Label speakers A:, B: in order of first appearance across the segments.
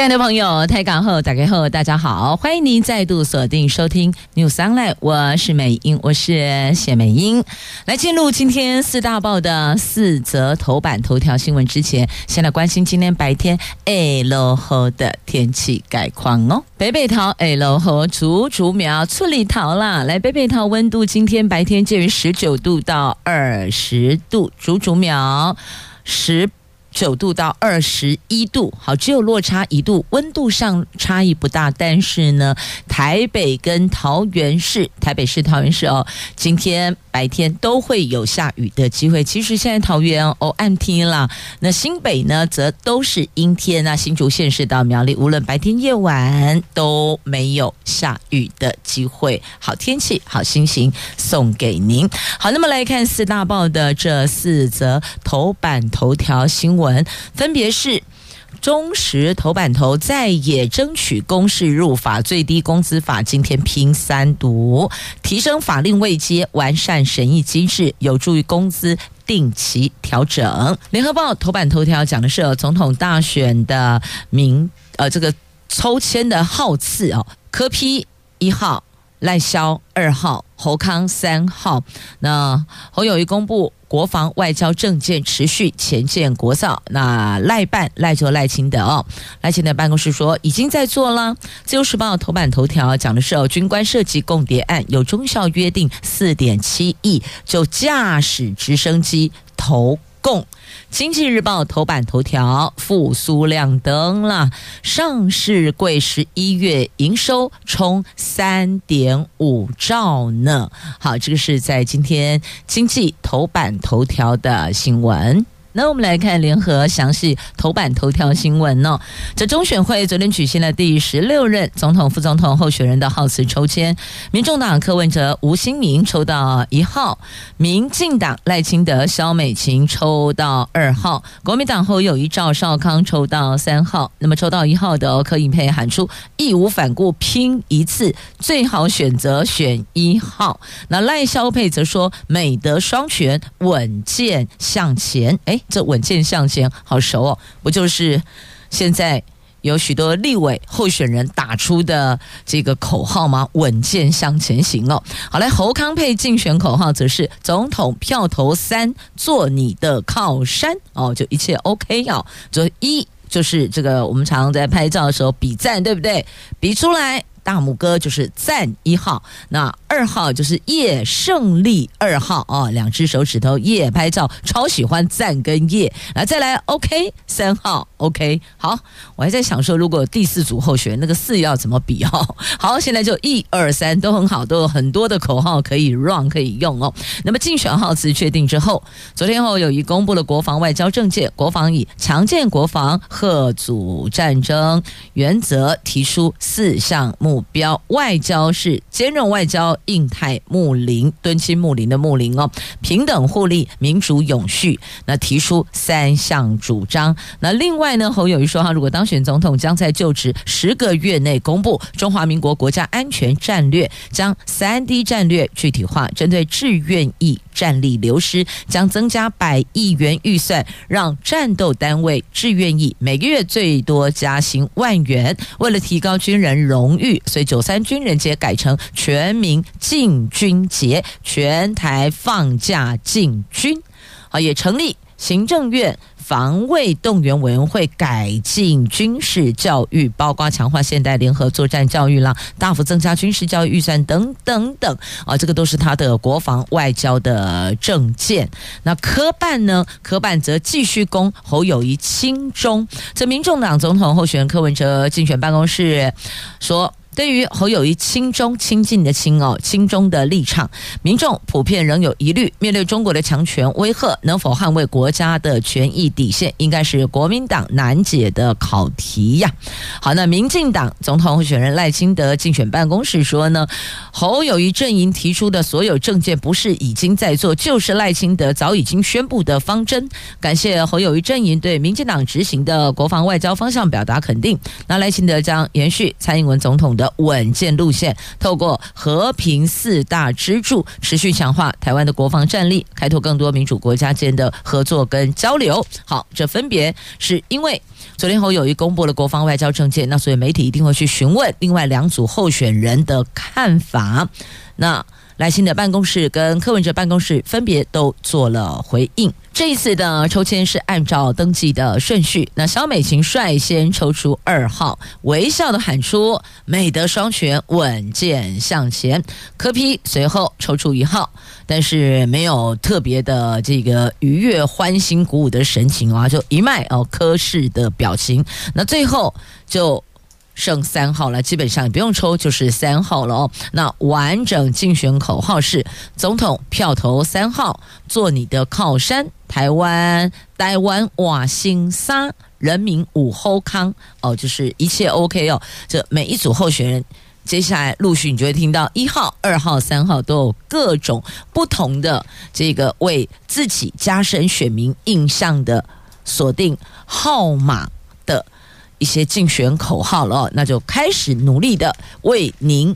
A: 亲爱的朋友，台港后打开后，大家好，欢迎您再度锁定收听 News Online，我是美英，我是谢美英。来进入今天四大报的四则头版头条新闻之前，先来关心今天白天下落雨的天气概况哦。北北桃下落雨，竹竹苗处理桃啦。来北北桃温度今天白天介于十九度到二十度，竹竹苗十。九度到二十一度，好，只有落差一度，温度上差异不大。但是呢，台北跟桃园市，台北市、桃园市哦，今天白天都会有下雨的机会。其实现在桃园哦暗天啦，那新北呢则都是阴天啊。新竹县市到苗栗，无论白天夜晚都没有下雨的机会。好天气，好心情送给您。好，那么来看四大报的这四则头版头条新闻。分别是中时头版头，在野争取公示入法最低工资法，今天拼三读，提升法令位阶，完善审议机制，有助于工资定期调整。联合报头版头条讲的是总统大选的名，呃，这个抽签的号次哦，柯 P 一号，赖萧二号，侯康三号。那侯友宜公布。国防外交政见持续前进国造，那赖办赖做赖清德哦，赖清德办公室说已经在做了。自由时报头版头条讲的是哦，军官涉及共谍案，有中校约定四点七亿就驾驶直升机投共。经济日报头版头条复苏亮灯了，上市贵十一月营收冲三点五兆呢。好，这个是在今天经济头版头条的新闻。那我们来看联合详细头版头条新闻哦。这中选会昨天举行了第十六任总统、副总统候选人的号次抽签，民众党柯文哲、吴欣明抽到一号，民进党赖清德、萧美琴抽到二号，国民党后友宜、赵少康抽到三号。那么抽到一号的柯以佩喊出义无反顾拼一次，最好选择选一号。那赖萧佩则说美德双全，稳健向前。哎。这稳健向前好熟哦，不就是现在有许多立委候选人打出的这个口号吗？稳健向前行哦。好来，侯康佩竞选口号则是总统票投三，做你的靠山哦，就一切 OK 哦。就一就是这个我们常常在拍照的时候比赞，对不对？比出来。大拇哥就是赞一号，那二号就是叶胜利二号哦，两只手指头叶拍照，超喜欢赞跟叶，来再来 OK 三号。OK 好，我还在想说，如果第四组候选那个四要怎么比哦？好，现在就一二三都很好，都有很多的口号可以 run 可以用哦。那么竞选号次确定之后，昨天后有一公布了国防外交政见，国防以强健国防、贺阻战争原则提出四项目。标外交是兼容外交，印太睦邻，敦亲睦邻的睦邻哦，平等互利，民主永续。那提出三项主张。那另外呢，侯友宜说，哈如果当选总统，将在就职十个月内公布中华民国国家安全战略，将三 D 战略具体化，针对志愿役战力流失，将增加百亿元预算，让战斗单位志愿役每个月最多加薪万元。为了提高军人荣誉。所以九三军人节改成全民进军节，全台放假进军，啊，也成立行政院防卫动员委员会，改进军事教育，包括强化现代联合作战教育啦，大幅增加军事教育预算等等等，啊，这个都是他的国防外交的政见。那柯办呢？柯办则继续攻侯友谊亲中。这民众党总统候选人柯文哲竞选办公室说。对于侯友谊亲中亲近的亲哦，亲中的立场，民众普遍仍有疑虑。面对中国的强权威吓，能否捍卫国家的权益底线，应该是国民党难解的考题呀。好，那民进党总统候选人赖清德竞选办公室说呢，侯友谊阵营提出的所有政见，不是已经在做，就是赖清德早已经宣布的方针。感谢侯友谊阵营对民进党执行的国防外交方向表达肯定。那赖清德将延续蔡英文总统的稳健路线，透过和平四大支柱，持续强化台湾的国防战力，开拓更多民主国家间的合作跟交流。好，这分别是因为昨天侯友谊公布了国防外交政见，那所以媒体一定会去询问另外两组候选人的看法。那赖清德办公室跟柯文哲办公室分别都做了回应。这一次的抽签是按照登记的顺序，那小美琴率先抽出二号，微笑的喊出“美德双全，稳健向前”。柯批随后抽出一号，但是没有特别的这个愉悦、欢欣鼓舞的神情啊，就一脉哦柯氏的表情。那最后就。剩三号了，基本上不用抽，就是三号了哦。那完整竞选口号是：总统票投三号，做你的靠山。台湾台湾瓦辛沙人民五后康哦，就是一切 OK 哦。这每一组候选人，接下来陆续你就会听到一号、二号、三号都有各种不同的这个为自己加深选民印象的锁定号码。一些竞选口号了，那就开始努力的为您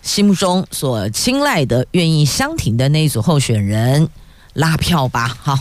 A: 心目中所青睐的、愿意相挺的那一组候选人拉票吧。好，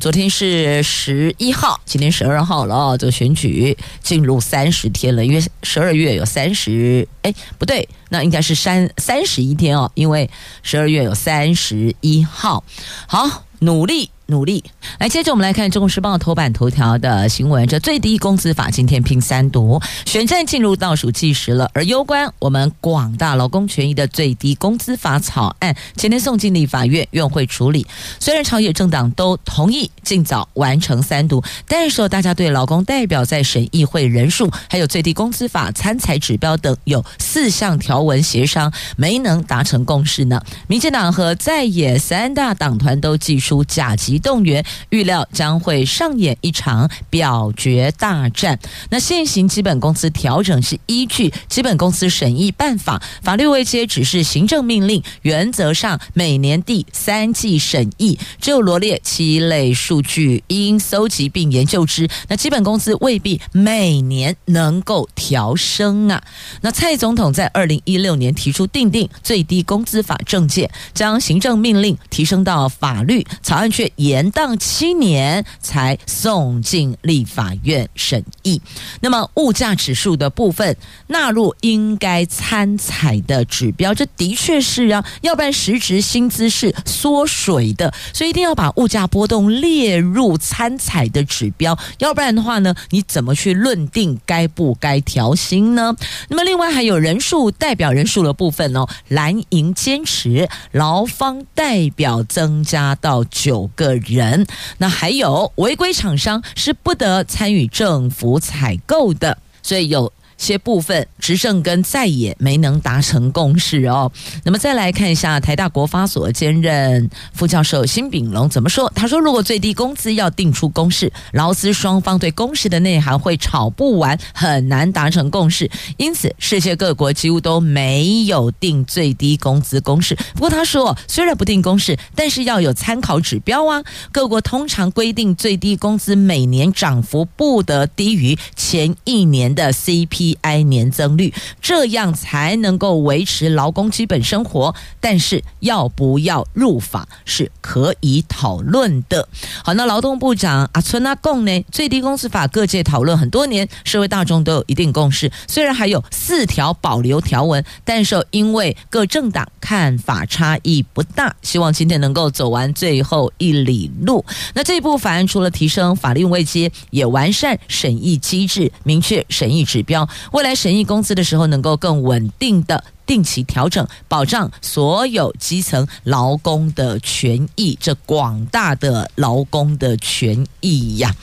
A: 昨天是十一号，今天十二号了，这个选举进入三十天了，因为十二月有三十，哎，不对，那应该是三三十一天哦，因为十二月有三十一号。好，努力。努力来，接着我们来看《中国时报》头版头条的新闻。这最低工资法今天拼三读，选战进入倒数计时了。而攸关我们广大劳工权益的最低工资法草案，今天送进立法院院会处理。虽然朝野政党都同意尽早完成三读，但是大家对劳工代表在审议会人数，还有最低工资法参采指标等有四项条文协商没能达成共识呢。民进党和在野三大党团都祭出甲动员预料将会上演一场表决大战。那现行基本工资调整是依据基本工资审议办法，法律未接只是行政命令，原则上每年第三季审议，只有罗列七类数据应搜集并研究之。那基本工资未必每年能够调升啊。那蔡总统在二零一六年提出订定最低工资法政见，将行政命令提升到法律，草案却延宕七年才送进立法院审议。那么物价指数的部分纳入应该参采的指标，这的确是啊，要不然实质薪资是缩水的，所以一定要把物价波动列入参采的指标，要不然的话呢，你怎么去论定该不该调薪呢？那么另外还有人数代表人数的部分哦，蓝营坚持劳方代表增加到九个人，那还有违规厂商是不得参与政府采购的，所以有。些部分执政跟再也没能达成共识哦。那么再来看一下台大国发所兼任副教授辛炳龙怎么说？他说：“如果最低工资要定出公式，劳资双方对公式的内涵会吵不完，很难达成共识。因此，世界各国几乎都没有定最低工资公式。不过他说，虽然不定公式，但是要有参考指标啊。各国通常规定最低工资每年涨幅不得低于前一年的 CP。” PI 年增率，这样才能够维持劳工基本生活。但是要不要入法是可以讨论的。好，那劳动部长阿春阿贡呢？最低工资法各界讨论很多年，社会大众都有一定共识。虽然还有四条保留条文，但是因为各政党看法差异不大，希望今天能够走完最后一里路。那这一部法案除了提升法律位阶，也完善审议机制，明确审议指标。未来审议工资的时候能够更稳定的。定期调整，保障所有基层劳工的权益，这广大的劳工的权益呀。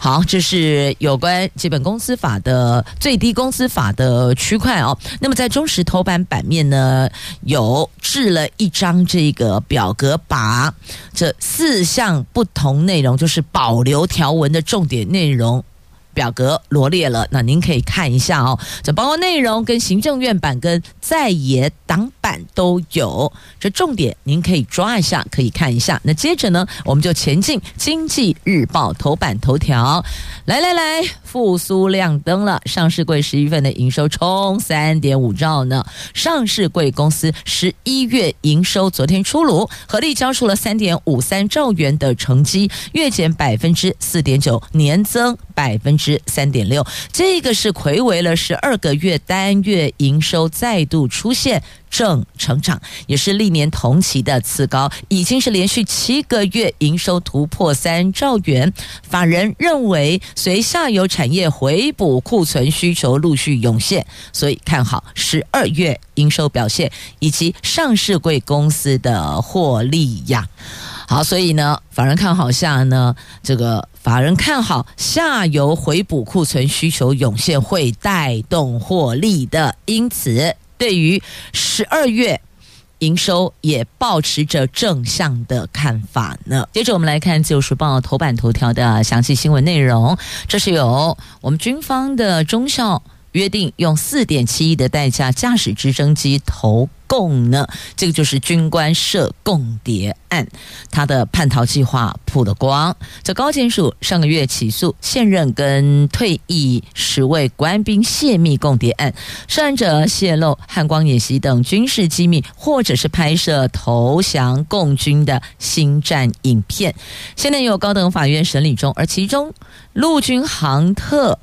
A: 好，这是有关基本工资法的最低工资法的区块哦。那么在中时头版版面呢，有制了一张这个表格，把这四项不同内容，就是保留条文的重点内容。表格罗列了，那您可以看一下哦。这包括内容跟行政院版跟在野党版都有，这重点您可以抓一下，可以看一下。那接着呢，我们就前进《经济日报》头版头条，来来来，复苏亮灯了。上市柜十一月份的营收冲三点五兆呢。上市柜公司十一月营收昨天出炉，合力交出了三点五三兆元的成绩，月减百分之四点九，年增百分之。三点六，这个是睽违了十二个月，单月营收再度出现正成长，也是历年同期的次高，已经是连续七个月营收突破三兆元。法人认为，随下游产业回补库存需求陆续涌现，所以看好十二月营收表现以及上市柜公司的获利呀。好，所以呢，法人看好下呢，这个法人看好下游回补库存需求涌现会带动获利的，因此对于十二月营收也保持着正向的看法呢。接着我们来看《自由时报》头版头条的详细新闻内容，这是由我们军方的中校约定用四点七亿的代价驾驶直升机投共呢，这个就是军官涉共谍案，他的叛逃计划曝了光。这高检署上个月起诉现任跟退役十位官兵泄密共谍案，涉案者泄露汉光演习等军事机密，或者是拍摄投降共军的心战影片，现在有高等法院审理中，而其中陆军航特。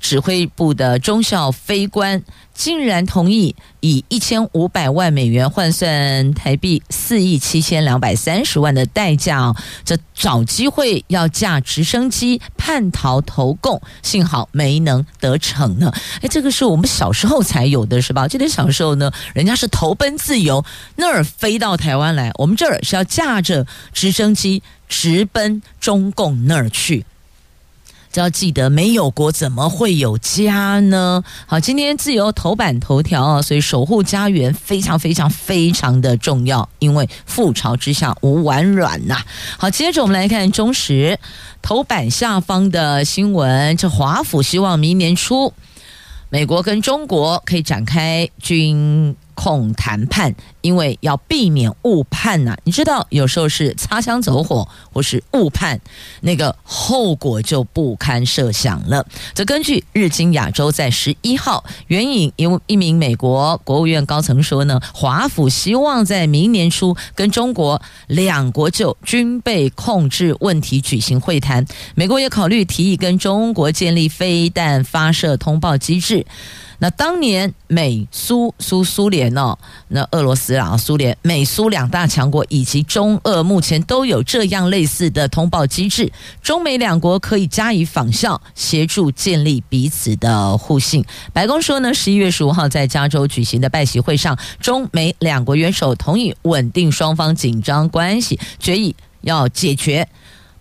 A: 指挥部的中校飞官竟然同意以一千五百万美元换算台币四亿七千两百三十万的代价，这找机会要驾直升机叛逃投共，幸好没能得逞呢。哎，这个是我们小时候才有的，是吧？记得小时候呢，人家是投奔自由，那儿飞到台湾来，我们这儿是要驾着直升机直奔中共那儿去。要记得，没有国怎么会有家呢？好，今天自由头版头条啊，所以守护家园非常非常非常的重要，因为覆巢之下无完卵呐。好，接着我们来看中时头版下方的新闻，这华府希望明年初美国跟中国可以展开军控谈判，因为要避免误判呐、你知道，有时候是擦枪走火，或是误判，那个后果就不堪设想了。则根据日经亚洲在十一号援引一一名美国国务院高层说呢，华府希望在明年初跟中国两国就军备控制问题举行会谈。美国也考虑提议跟中国建立飞弹发射通报机制。那当年美苏苏苏联哦，那俄罗斯啊，苏联美苏两大强国以及中俄目前都有这样类似的通报机制，中美两国可以加以仿效，协助建立彼此的互信。白宫说呢，十一月十五号在加州举行的拜席会上，中美两国元首同意稳定双方紧张关系，决议要解决。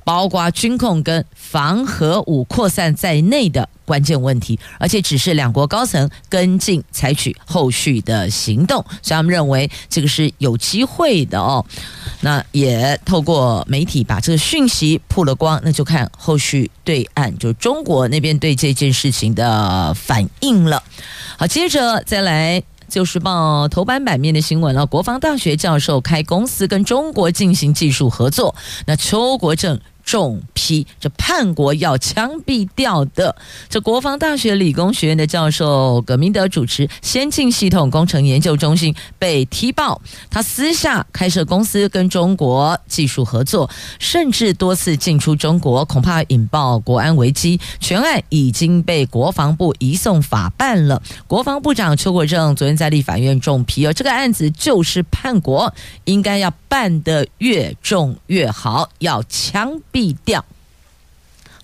A: 包括军控跟防核武扩散在内的关键问题，而且只是两国高层跟进采取后续的行动，所以他们认为这个是有机会的哦。那也透过媒体把这个讯息曝了光，那就看后续对岸就中国那边对这件事情的反应了。好，接着再来。就是报头版版面的新闻了，国防大学教授开公司跟中国进行技术合作，那邱国正。重批这叛国要枪毙掉的，这国防大学理工学院的教授葛明德主持先进系统工程研究中心被踢爆，他私下开设公司跟中国技术合作，甚至多次进出中国，恐怕引爆国安危机。全案已经被国防部移送法办了。国防部长邱国正昨天在立法院重批，而这个案子就是叛国，应该要办得越重越好，要枪毙。掉。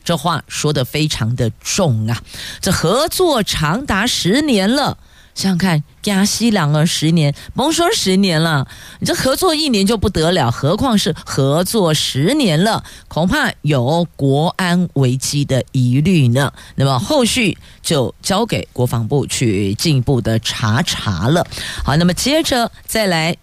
A: 这话说的非常的重啊！这合作长达十年了。想想看，加西两个十年，甭说十年了，你这合作一年就不得了，何况是合作十年了，恐怕有国安危机的疑虑呢。那么后续就交给国防部去进一步的查查了。好，那么接着再来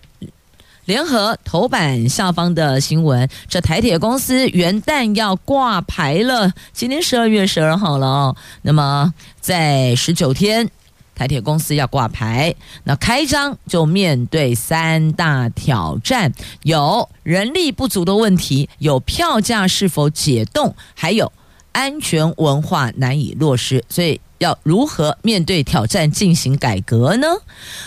A: 联合头版下方的新闻，这台铁公司元旦要挂牌了，今天十二月十二号了哦。那么在十九天。台铁公司要挂牌，那开张就面对三大挑战：有人力不足的问题，有票价是否解冻，还有安全文化难以落实，所以。要如何面对挑战进行改革呢？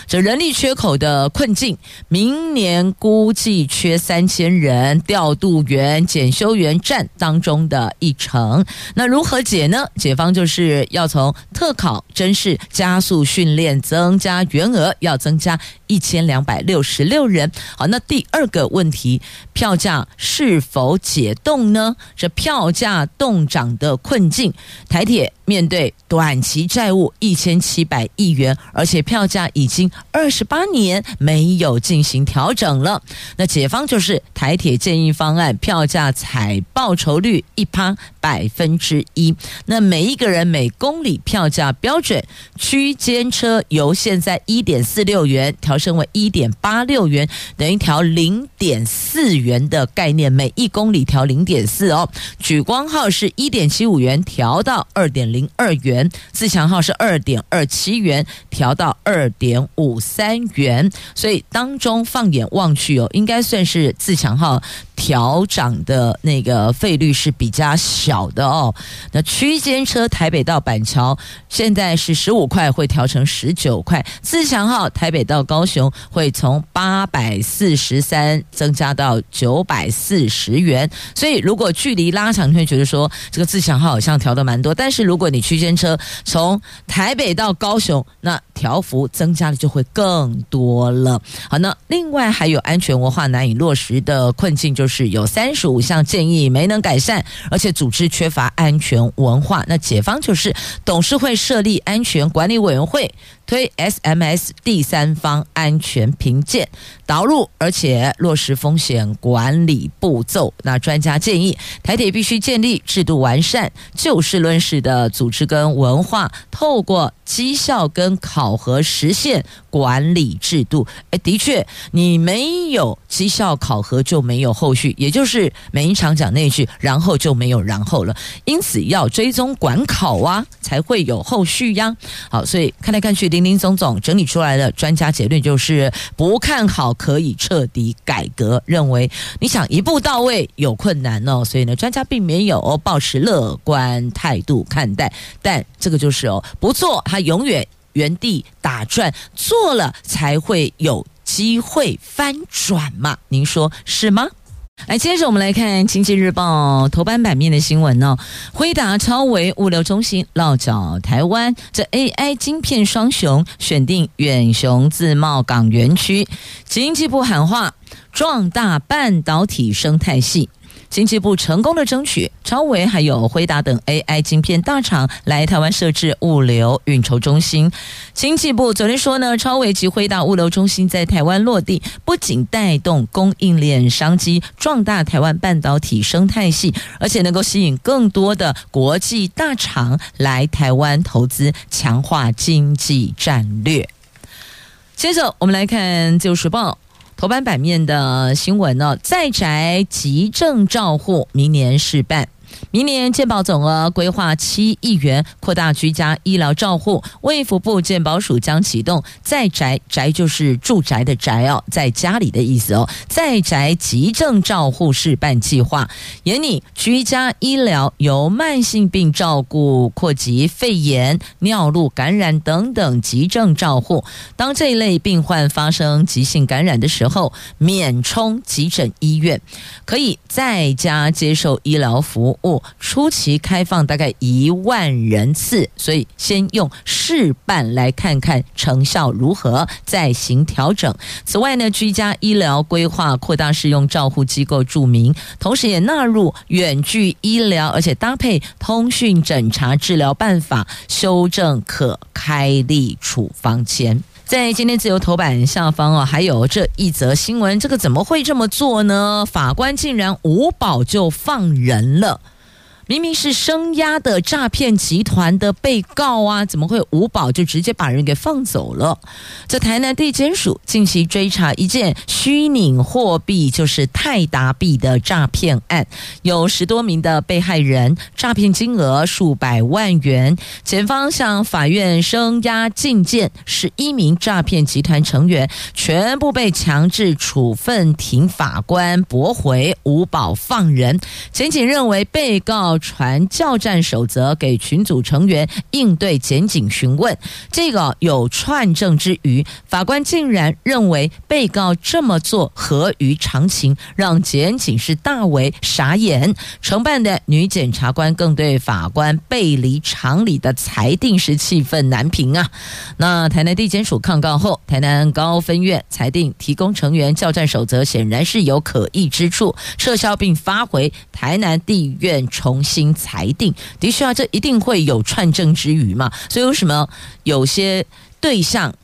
A: 这人力缺口的困境，明年估计缺三千人，调度员、检修员占当中的一成。那如何解呢？解方就是要从特考、甄试加速训练，增加员额，要增加一千两百六十六人。好，那第二个问题，票价是否解冻呢？这票价冻涨的困境，台铁。面对短期债务一千七百亿元，而且票价已经二十八年没有进行调整了，那解方就是台铁建议方案，票价采报酬率一趴百分之一。那每一个人每公里票价标准区间车由现在一点四六元调升为一点八六元，等于调零点四元的概念，每一公里调零点四哦。莒光号是一点七五元调到二点。零二元，自强号是二点二七元，调到二点五三元，所以当中放眼望去哦，应该算是自强号。调涨的那个费率是比较小的哦。那区间车台北到板桥现在是十五块，会调成十九块。自强号台北到高雄会从八百四十三增加到九百四十元。所以如果距离拉长，你会觉得说这个自强号好像调的蛮多。但是如果你区间车从台北到高雄，那调幅增加的就会更多了。好，那另外还有安全文化难以落实的困境就就。是有三十五项建议没能改善，而且组织缺乏安全文化。那解方就是董事会设立安全管理委员会。推 SMS 第三方安全评鉴导入，而且落实风险管理步骤。那专家建议，台铁必须建立制度完善、就事论事的组织跟文化，透过绩效跟考核实现管理制度。诶，的确，你没有绩效考核就没有后续，也就是每一场讲那句，然后就没有然后了。因此要追踪管考啊，才会有后续呀。好，所以看来看去。林林总总整理出来的专家结论就是不看好，可以彻底改革。认为你想一步到位有困难哦，所以呢，专家并没有抱持乐观态度看待。但这个就是哦，不做他永远原地打转，做了才会有机会翻转嘛？您说是吗？来，接着我们来看《经济日报》头版版面的新闻哦。辉达超维物流中心落脚台湾，这 AI 晶片双雄选定远雄自贸港园区，经济部喊话，壮大半导体生态系。经济部成功的争取超维还有辉达等 AI 晶片大厂来台湾设置物流运筹中心。经济部昨天说呢，超维及辉达物流中心在台湾落地，不仅带动供应链商机，壮大台湾半导体生态系，而且能够吸引更多的国际大厂来台湾投资，强化经济战略。接着我们来看《自由时报》。头版版面的新闻呢，在宅急症照护明年试办。明年健保总额规划七亿元，扩大居家医疗照护。卫福部健保署将启动在宅宅就是住宅的宅哦，在家里的意思哦。在宅急症照护试办计划，研拟居家医疗由慢性病照顾扩及肺炎、尿路感染等等急症照护。当这一类病患发生急性感染的时候，免冲急诊医院，可以在家接受医疗服务。务，初期开放大概一万人次，所以先用试办来看看成效如何，再行调整。此外呢，居家医疗规划扩大适用照护机构注明，同时也纳入远距医疗，而且搭配通讯诊查治疗办法，修正可开立处方签。在今天自由头版下方哦，还有这一则新闻，这个怎么会这么做呢？法官竟然无保就放人了。明明是声押的诈骗集团的被告啊，怎么会无保就直接把人给放走了？这台南地检署近期追查一件虚拟货币，就是泰达币的诈骗案，有十多名的被害人，诈骗金额数百万元。检方向法院声押进见十一名诈骗集团成员，全部被强制处分庭，法官驳回无保放人。检警认为被告。传教战守则给群组成员应对检警询问，这个有串证之余。法官竟然认为被告这么做合于常情，让检警是大为傻眼。承办的女检察官更对法官背离常理的裁定是气愤难平啊！那台南地检署抗告后，台南高分院裁定提供成员教战守则显然是有可疑之处，撤销并发回台南地院重新裁定，的确啊，这一定会有串证之余嘛。所以为什么有些对象，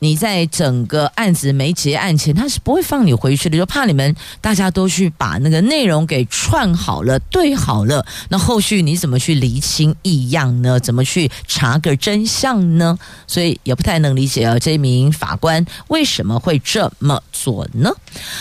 A: 你在整个案子没结案前，他是不会放你回去的，就怕你们大家都去把那个内容给串好了、对好了，那后续你怎么去厘清异样呢？怎么去查个真相呢？所以也不太能理解啊，这名法官为什么会这么做呢？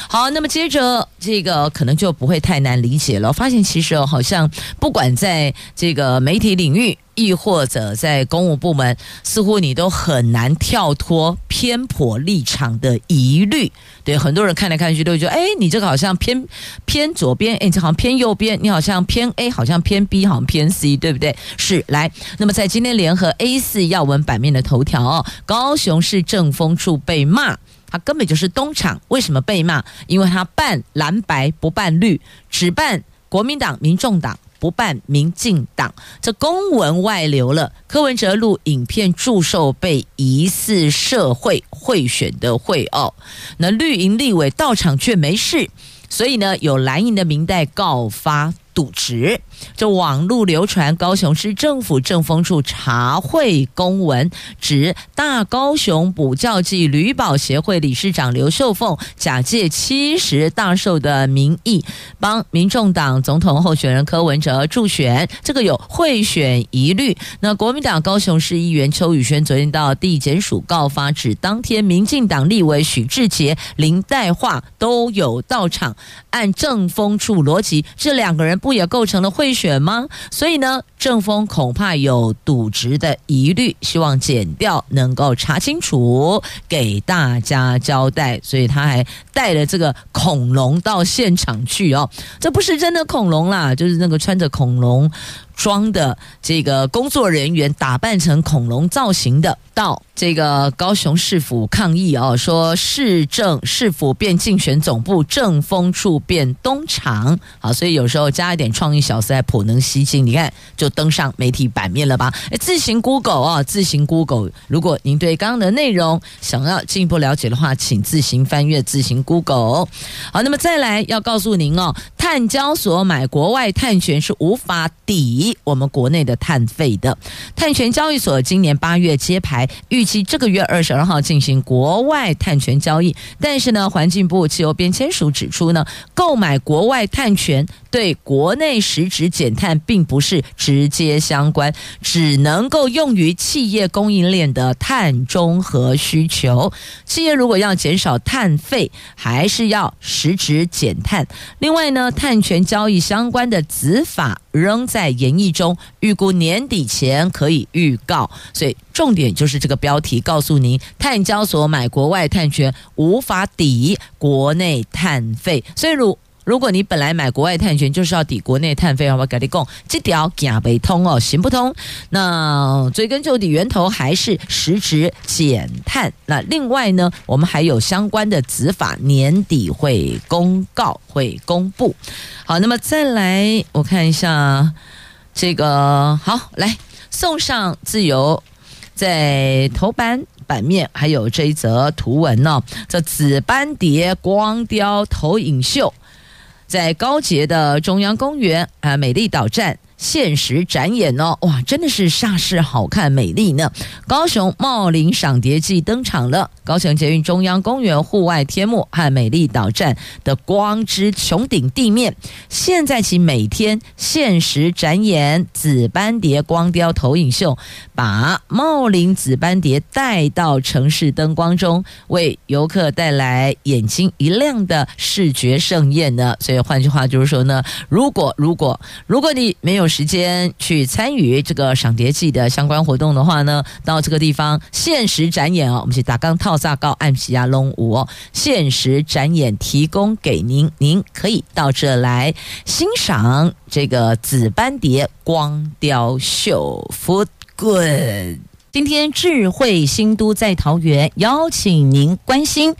A: 好，那么接着这个可能就不会太难理解了。发现其实好像不管在这个媒体领域。亦或者在公务部门，似乎你都很难跳脱偏颇立场的疑虑。对很多人看来看去都会觉得，哎，你这个好像偏偏左边，哎，你这好像偏右边，你好像偏 A，好像偏 B，好像偏 C，对不对？是来。那么在今天联合 A 四要闻版面的头条哦，高雄市政风处被骂，他根本就是东厂。为什么被骂？因为他办蓝白不办绿，只办国民党、民众党。不办民进党，这公文外流了。柯文哲录影片祝寿被疑似社会贿选的会奥，那绿营立委到场却没事，所以呢，有蓝营的明代告发。渎职，这网络流传高雄市政府政风处查会公文，指大高雄补教暨旅保协会理事长刘秀凤假借七十大寿的名义，帮民众党总统候选人柯文哲助选，这个有贿选疑虑。那国民党高雄市议员邱宇轩昨天到地检署告发，指当天民进党立委许志杰、林岱樺都有到场，按政风处逻辑，这两个人。不也构成了贿选吗？所以呢，正风恐怕有赌职的疑虑，希望减掉能够查清楚，给大家交代。所以他还带了这个恐龙到现场去哦，这不是真的恐龙啦，就是那个穿着恐龙装的这个工作人员打扮成恐龙造型的，到这个高雄市府抗议哦，说市政市府变竞选总部，政风处变东厂。好，所以有时候加一点创意小思，还颇能吸睛。你看，就登上媒体版面了吧？诶，自行 Google 啊，自行 Google。如果您对刚刚的内容想要进一步了解的话，请自行翻阅，自行 Google。好，那么再来要告诉您哦，碳交所买国外碳权是无法抵。我们国内的碳费的碳权交易所今年八月揭牌，预计这个月二十二号进行国外碳权交易。但是呢，环境部汽油变迁署指出呢，购买国外碳权对国内实质减碳并不是直接相关，只能够用于企业供应链的碳中和需求。企业如果要减少碳费，还是要实质减碳。另外呢，碳权交易相关的子法仍在研议中，预估年底前可以预告。所以重点就是这个标题，告诉您：碳交所买国外碳权无法抵国内碳费。所以如如果你本来买国外碳权就是要抵国内碳费，好不好？跟你讲，这条行不通哦，行不通。那追根究底，源头还是实质减碳。那另外呢，我们还有相关的执法，年底会公告，会公布。好，那么再来，我看一下这个，好，来送上自由在头版。版面还有这一则图文呢、哦，这紫斑蝶光雕投影秀，在高捷的中央公园啊，美丽岛站。限时展演哦，哇，真的是煞是好看美丽呢！高雄茂林赏蝶季登场了，高雄捷运中央公园户外天幕和美丽岛站的光之穹顶地面，现在起每天限时展演紫斑蝶光雕投影秀，把茂林紫斑蝶带到城市灯光中，为游客带来眼睛一亮的视觉盛宴呢。所以换句话就是说呢，如果如果如果你没有时间去参与这个赏蝶季的相关活动的话呢，到这个地方限时展演哦，我们去打钢套萨高按皮亚龙五哦，限时展演提供给您，您可以到这来欣赏这个紫斑蝶光雕秀。Food good，今天智慧新都在桃园，邀请您关心。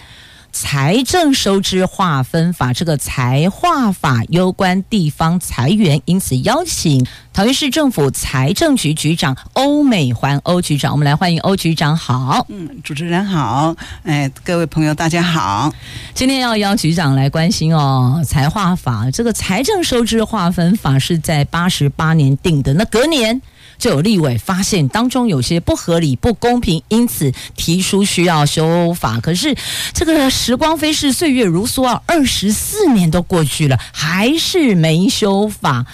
A: 财政收支划分法，这个财划法攸关地方财源，因此邀请桃园市政府财政局局长欧美环欧局长，我们来欢迎欧局长。好，
B: 嗯，主持人好，哎，各位朋友大家好，
A: 今天要邀局长来关心哦，财划法这个财政收支划分法是在八十八年定的，那隔年。就有立委发现当中有些不合理、不公平，因此提出需要修法。可是这个时光飞逝，岁月如梭啊，二十四年都过去了，还是没修法。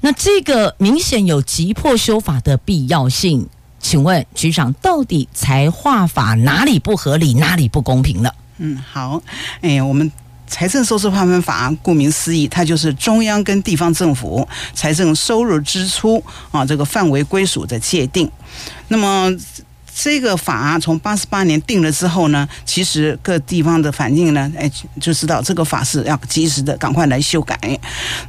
A: 那这个明显有急迫修法的必要性。请问局长，到底财划法哪里不合理，哪里不公平了？
B: 嗯，好，哎，我们。财政收支划分法，顾名思义，它就是中央跟地方政府财政收入支出啊这个范围归属的界定。那么。这个法从八十八年定了之后呢，其实各地方的反应呢，哎，就知道这个法是要及时的赶快来修改。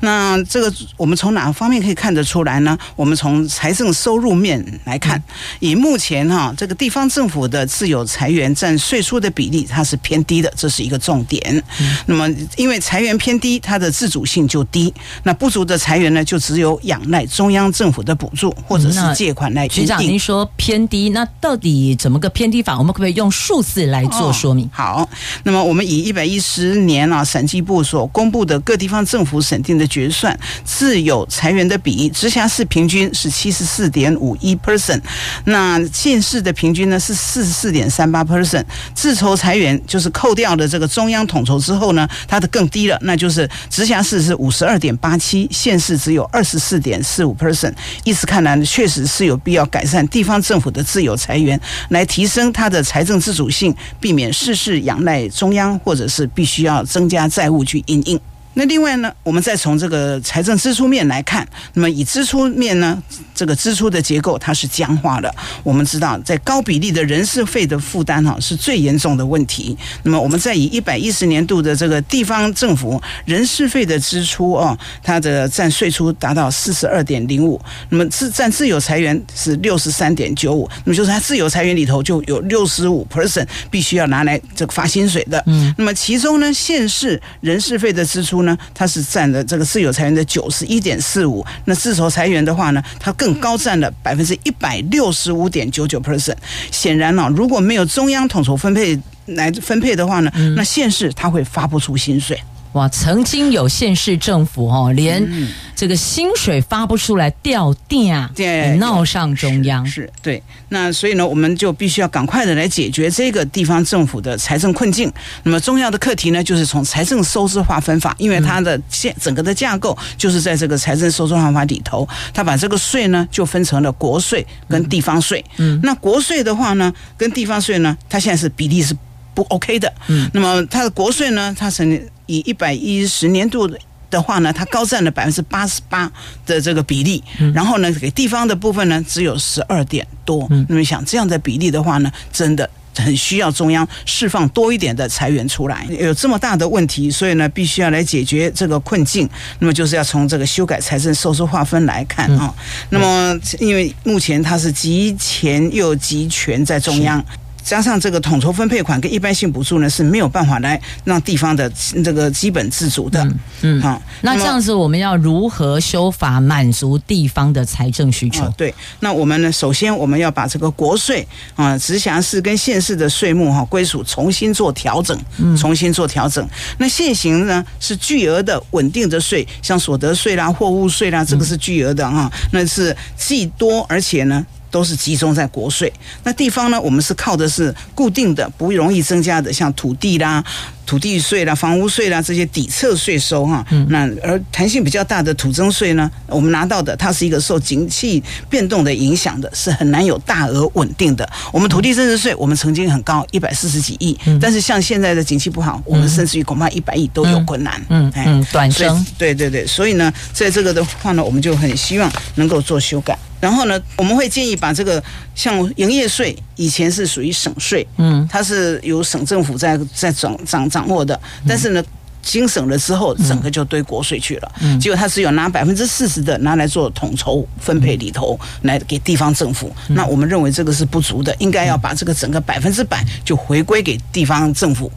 B: 那这个我们从哪方面可以看得出来呢？我们从财政收入面来看，以目前哈这个地方政府的自有财源占税收的比例，它是偏低的，这是一个重点。那么因为财源偏低，它的自主性就低，那不足的财源呢，就只有仰赖中央政府的补助或者是借款来决定。
A: 局长，您说偏低，那到到底怎么个偏低法？我们可不可以用数字来做说明？
B: 好，那么我们以一百一十年啊，审计部所公布的各地方政府审定的决算自有财源的比例，直辖市平均是七十四点五一 person，那县市的平均呢是四十四点三八 person，自筹财源就是扣掉的这个中央统筹之后呢，它的更低了，那就是直辖市是五十二点八七，县市只有二十四点四五 person，意。思看来呢，确实是有必要改善地方政府的自有财源。来提升它的财政自主性，避免事事仰赖中央，或者是必须要增加债务去应应。那另外呢，我们再从这个财政支出面来看，那么以支出面呢，这个支出的结构它是僵化的。我们知道，在高比例的人事费的负担哈，是最严重的问题。那么我们再以一百一十年度的这个地方政府人事费的支出哦，它的占税出达到四十二点零五，那么自占自有财源是六十三点九五，那么就是它自有财源里头就有六十五 percent 必须要拿来这个发薪水的。嗯，那么其中呢，县市人事费的支出。呢，它是占了这个自有裁员的九十一点四五，那自筹裁员的话呢，它更高占了百分之一百六十五点九九 percent。显然呢，如果没有中央统筹分配来分配的话呢，那县市它会发不出薪水。
A: 哇，曾经有县市政府哦，连这个薪水发不出来，掉电啊，对，闹上中央，
B: 是对。那所以呢，我们就必须要赶快的来解决这个地方政府的财政困境。那么重要的课题呢，就是从财政收支划分法，因为它的现整个的架构就是在这个财政收支划分法里头，它把这个税呢就分成了国税跟地方税。嗯，那国税的话呢，跟地方税呢，它现在是比例是不 OK 的。嗯，那么它的国税呢，它成。以一百一十年度的话呢，它高占了百分之八十八的这个比例，然后呢，给地方的部分呢只有十二点多。那么想这样的比例的话呢，真的很需要中央释放多一点的财源出来。有这么大的问题，所以呢，必须要来解决这个困境。那么就是要从这个修改财政收支划分来看啊。那么因为目前它是集钱又集权在中央。加上这个统筹分配款跟一般性补助呢，是没有办法来让地方的这个基本自主的。
A: 嗯，好、嗯，那这样子我们要如何修法满足地方的财政需求？
B: 哦、对，那我们呢，首先我们要把这个国税啊，直辖市跟县市的税目哈归属重新做调整，重新做调整。那现行呢是巨额的稳定的税，像所得税啦、货物税啦，这个是巨额的哈，那是既多而且呢。都是集中在国税，那地方呢？我们是靠的是固定的、不容易增加的，像土地啦、土地税啦、房屋税啦这些底册税收哈。嗯。那而弹性比较大的土增税呢，我们拿到的它是一个受景气变动的影响的，是很难有大额稳定的。我们土地增值税，我们曾经很高，一百四十几亿，但是像现在的景气不好，我们甚至于恐怕一百亿都有困难。
A: 嗯嗯，短升。
B: 对对对，所以呢，在这个的话呢，我们就很希望能够做修改。然后呢，我们会建议把这个像营业税，以前是属于省税，嗯，它是由省政府在在掌掌掌握的，但是呢，经省了之后，整个就堆国税去了，嗯，结果他只有拿百分之四十的拿来做统筹分配里头，来给地方政府，那我们认为这个是不足的，应该要把这个整个百分之百就回归给地方政府，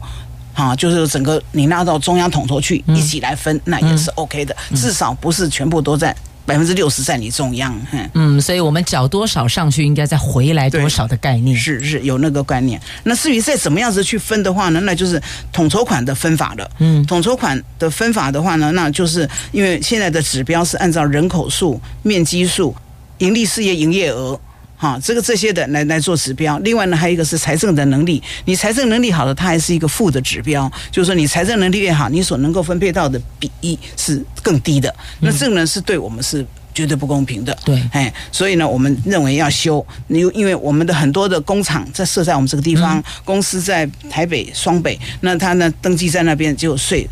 B: 啊，就是整个你拉到中央统筹去一起来分，那也是 OK 的，至少不是全部都在。百分之六十在你中央，
A: 嗯，所以我们缴多少上去，应该再回来多少的概念，
B: 是是有那个概念。那至于再怎么样子去分的话呢，那就是统筹款的分法了。嗯，统筹款的分法的话呢，那就是因为现在的指标是按照人口数、面积数、盈利事业营业额。哈，这个这些的来来做指标。另外呢，还有一个是财政的能力。你财政能力好了，它还是一个负的指标，就是说你财政能力越好，你所能够分配到的比例是更低的。那这个呢，是对我们是绝对不公平的。
A: 对，
B: 哎，所以呢，我们认为要修。因因为我们的很多的工厂在设在我们这个地方，公司在台北、双北，那他呢登记在那边就税，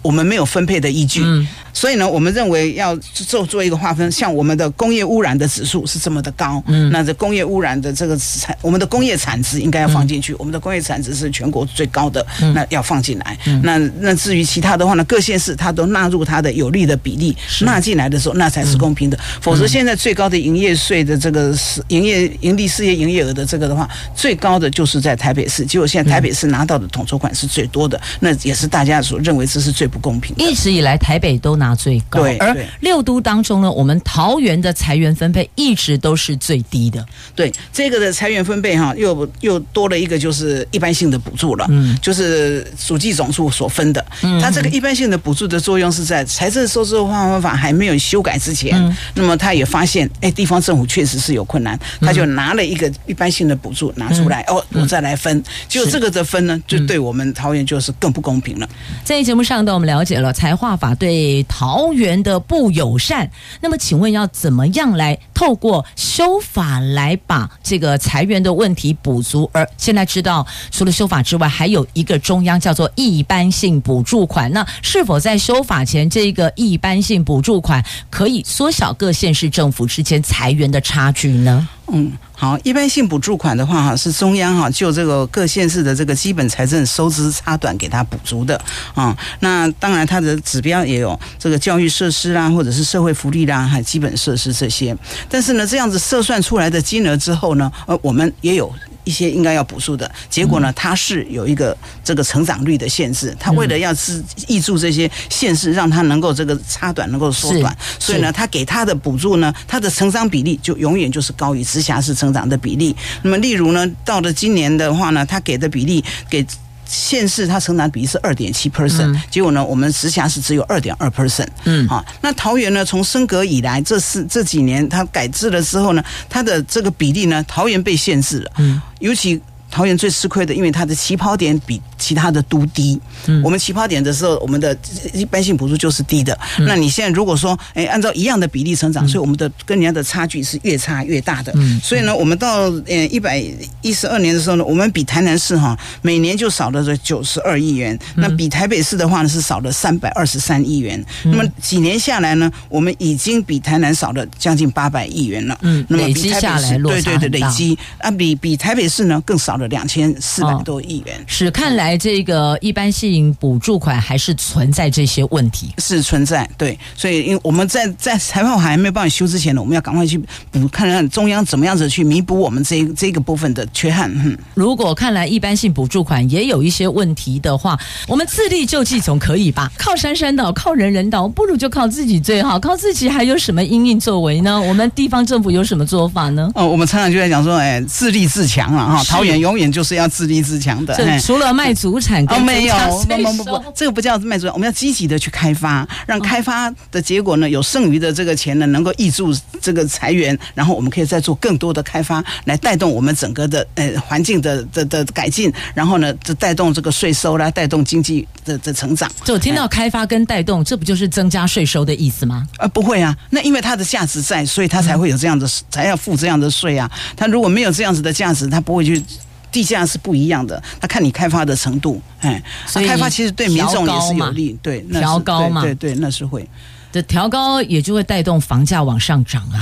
B: 我们没有分配的依据。所以呢，我们认为要做做一个划分，像我们的工业污染的指数是这么的高，嗯，那这工业污染的这个产，我们的工业产值应该要放进去，嗯、我们的工业产值是全国最高的，嗯、那要放进来。嗯、那那至于其他的话呢，各县市它都纳入它的有利的比例纳进来的时候，那才是公平的。嗯、否则现在最高的营业税的这个是营业盈利事业营业额的这个的话，最高的就是在台北市，结果现在台北市拿到的统筹款是最多的，那也是大家所认为这是最不公平的。
A: 一直以来台北都拿最高，而六都当中呢，我们桃园的财源分配一直都是最低的。
B: 对，这个的财源分配哈，又又多了一个就是一般性的补助了，嗯，就是属计总处所分的。嗯，它这个一般性的补助的作用是在财政收支划分法还没有修改之前，嗯，那么他也发现，哎，地方政府确实是有困难，他就拿了一个一般性的补助拿出来，哦，我再来分，就这个的分呢，就对我们桃园就是更不公平了。
A: 在节目上呢，我们了解了财划法对桃园的不友善，那么请问要怎么样来透过修法来把这个财源的问题补足？而现在知道，除了修法之外，还有一个中央叫做一般性补助款。那是否在修法前，这个一般性补助款可以缩小各县市政府之间财源的差距呢？
B: 嗯。好，一般性补助款的话，哈，是中央哈就这个各县市的这个基本财政收支差短给他补足的啊。那当然，它的指标也有这个教育设施啦，或者是社会福利啦，还基本设施这些。但是呢，这样子测算出来的金额之后呢，呃，我们也有。一些应该要补助的结果呢，它是有一个这个成长率的限制。它为了要是抑制这些限制，让它能够这个差短能够缩短，所以呢，它给它的补助呢，它的成长比例就永远就是高于直辖市成长的比例。那么，例如呢，到了今年的话呢，它给的比例给。县市它成长比例是二点七 percent，结果呢，我们直辖市只有二点二 percent。嗯，好，那桃园呢，从升格以来，这是这几年它改制了之后呢，它的这个比例呢，桃园被限制了。嗯，尤其。桃园最吃亏的，因为它的起跑点比其他的都低。嗯，我们起跑点的时候，我们的一般性补助就是低的。嗯，那你现在如果说，哎，按照一样的比例成长，所以我们的跟人家的差距是越差越大的。嗯，所以呢，我们到呃一百一十二年的时候呢，我们比台南市哈每年就少了这九十二亿元，那比台北市的话呢是少了三百二十三亿元。那么几年下来呢，我们已经比台南少了将近八百亿元了。嗯，那么比台北市，累积下来，对对对，累积啊，比比台北市呢更少。了两千四百多亿元。
A: 是，看来这个一般性补助款还是存在这些问题，
B: 是存在。对，所以因为我们在 在裁判还没有办法修之前呢，我们要赶快去补，看看中央怎么样子去弥补我们这这个部分的缺憾。嗯，
A: 如果看来一般性补助款也有一些问题的话，我们自力救济总可以吧？靠山山倒，靠人人倒，不如就靠自己最好。靠自己还有什么因应作为呢？我们地方政府有什么做法呢？
B: 哦，我们常常就在讲说，哎，自立自强啊！哈，桃园永远就是要自立自强的。
A: 除了卖祖产，
B: 哦，没有，不不不不，这个不叫卖祖产，我们要积极的去开发，让开发的结果呢，有剩余的这个钱呢，能够挹注这个财源，然后我们可以再做更多的开发，来带动我们整个的呃环境的的的改进，然后呢，就带动这个税收啦带动经济的的成长。
A: 就听到开发跟带动，这不就是增加税收的意思吗？
B: 呃，不会啊，那因为它的价值在，所以它才会有这样的，才要付这样的税啊。它如果没有这样子的价值，它不会去。地价是不一样的，他看你开发的程度，哎，所以开发其实对民众也是有利，对，
A: 调高嘛，
B: 对对，对，那是会，
A: 这调高也就会带动房价往上涨啊，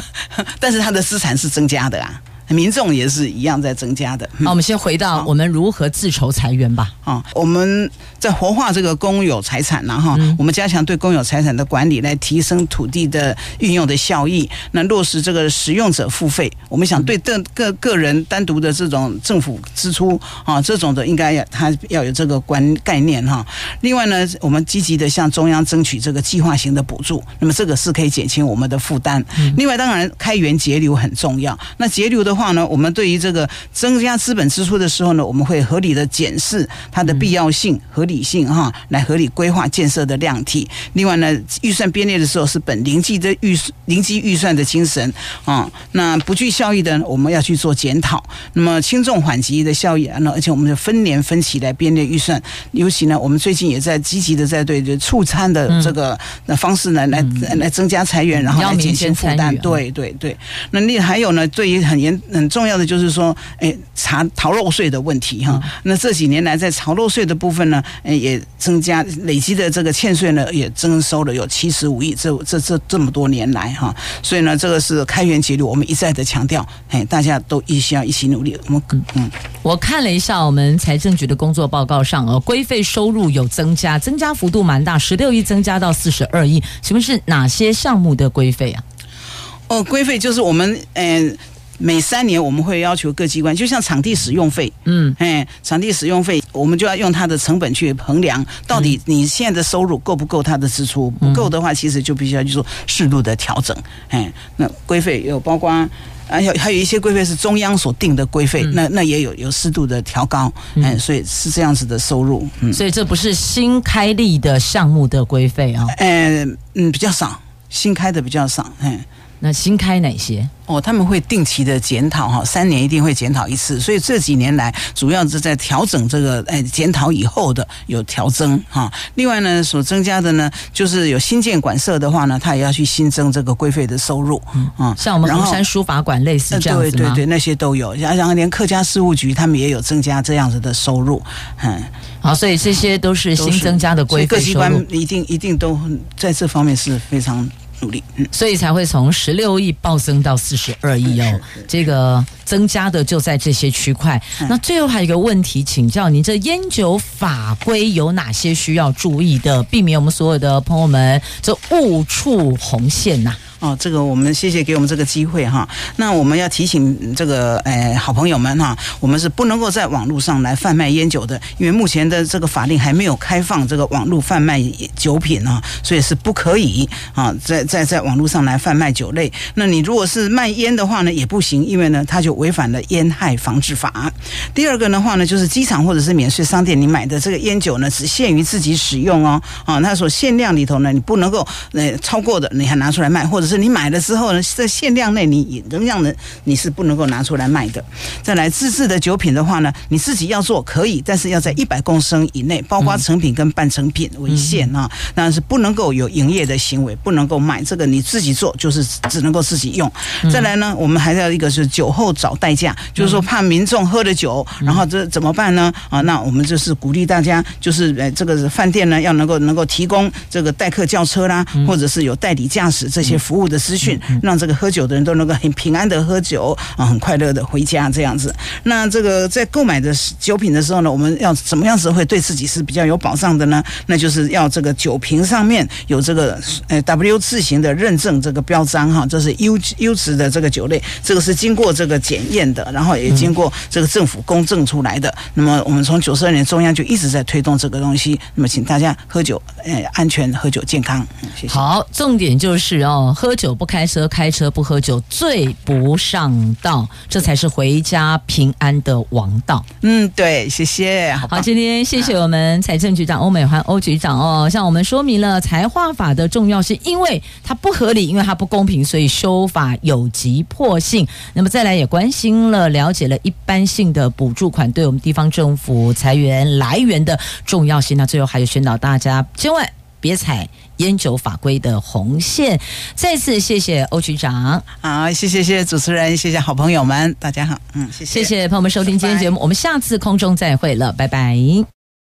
B: 但是它的资产是增加的啊。民众也是一样在增加的。
A: 那我们先回到我们如何自筹财源吧。
B: 啊，我们在活化这个公有财产呢，哈，我们加强对公有财产的管理，来提升土地的运用的效益。那落实这个使用者付费，我们想对个个个人单独的这种政府支出啊，这种的应该要他要有这个观概念哈。另外呢，我们积极的向中央争取这个计划型的补助，那么这个是可以减轻我们的负担。另外，当然开源节流很重要。那节流的话，话呢，我们对于这个增加资本支出的时候呢，我们会合理的检视它的必要性、合理性哈，来合理规划建设的量体。另外呢，预算编列的时候是本零基的预零基预算的精神啊。那不具效益的，我们要去做检讨。那么轻重缓急的效益而且我们就分年分期来编列预算。尤其呢，我们最近也在积极的在对这促餐的这个那方式呢，来来增加裁员，然后来减轻负担。对对对。那另还有呢，对于很严。很重要的就是说，哎，查逃漏税的问题哈。那这几年来，在逃漏税的部分呢，哎，也增加累积的这个欠税呢，也征收了有七十五亿。这这这这么多年来哈，所以呢，这个是开源节流，我们一再的强调，哎，大家都一起要一起努力。我们嗯，
A: 我看了一下我们财政局的工作报告上，哦，规费收入有增加，增加幅度蛮大，十六亿增加到四十二亿。请问是哪些项目的规费啊？
B: 哦，规费就是我们嗯。每三年我们会要求各机关，就像场地使用费，嗯，哎，场地使用费，我们就要用它的成本去衡量，到底你现在的收入够不够它的支出？不够的话，其实就必须要去做适度的调整。哎，那规费有包括，啊，有还有一些规费是中央所定的规费，那那也有有适度的调高，哎，所以是这样子的收入。嗯，
A: 所以这不是新开立的项目的规费啊？
B: 嗯嗯，比较少，新开的比较少，哎。
A: 那新开哪些？
B: 哦，他们会定期的检讨哈，三年一定会检讨一次。所以这几年来，主要是在调整这个，哎，检讨以后的有调增哈。另外呢，所增加的呢，就是有新建馆舍的话呢，他也要去新增这个规费的收入
A: 啊。像我们红山书法馆类似这样子吗？对对对，
B: 那些都有。然后连客家事务局他们也有增加这样子的收入。嗯，
A: 好，所以这些都是新增加的规费。各机关
B: 一定一定都在这方面是非常。努力，嗯，
A: 所以才会从十六亿暴增到四十二亿哦。这个增加的就在这些区块。那最后还有一个问题，请教您，这烟酒法规有哪些需要注意的，避免我们所有的朋友们这误触红线呐、啊？
B: 哦，这个我们谢谢给我们这个机会哈。那我们要提醒这个呃好朋友们哈，我们是不能够在网络上来贩卖烟酒的，因为目前的这个法令还没有开放这个网络贩卖酒品啊，所以是不可以啊在在在网络上来贩卖酒类。那你如果是卖烟的话呢，也不行，因为呢它就违反了烟害防治法。第二个的话呢，就是机场或者是免税商店你买的这个烟酒呢，只限于自己使用哦啊，那所限量里头呢，你不能够呃超过的你还拿出来卖，或者是。是你买了之后呢，在限量内你仍然呢，你是不能够拿出来卖的。再来自制的酒品的话呢，你自己要做可以，但是要在一百公升以内，包括成品跟半成品为限啊。但是不能够有营业的行为，不能够卖这个，你自己做就是只能够自己用。再来呢，我们还要一个是酒后找代驾，就是说怕民众喝了酒，然后这怎么办呢？啊，那我们就是鼓励大家，就是呃这个饭店呢要能够能够提供这个代客轿车啦，或者是有代理驾驶这些服务。务的资讯，让这个喝酒的人都能够很平安的喝酒啊，很快乐的回家这样子。那这个在购买的酒品的时候呢，我们要怎么样子会对自己是比较有保障的呢？那就是要这个酒瓶上面有这个呃 W 字形的认证这个标章哈，这是优优质的这个酒类，这个是经过这个检验的，然后也经过这个政府公证出来的。那么我们从九十二年中央就一直在推动这个东西。那么请大家喝酒，呃，安全喝酒健康。谢谢。
A: 好，重点就是哦，喝酒不开车，开车不喝酒，醉不上道，这才是回家平安的王道。
B: 嗯，对，谢谢。好，
A: 好，今天谢谢我们财政局长欧美环欧局长哦，向我们说明了财划法的重要性，因为它不合理，因为它不公平，所以修法有急迫性。那么再来也关心了、了解了一般性的补助款对我们地方政府财源来源的重要性。那最后还有宣导大家千万别踩烟酒法规的红线。再次谢谢欧局长，
B: 好，谢谢谢谢主持人，谢谢好朋友们，大家好，嗯，谢谢，
A: 谢谢朋友们收听今天节目，我们下次空中再会了，拜拜。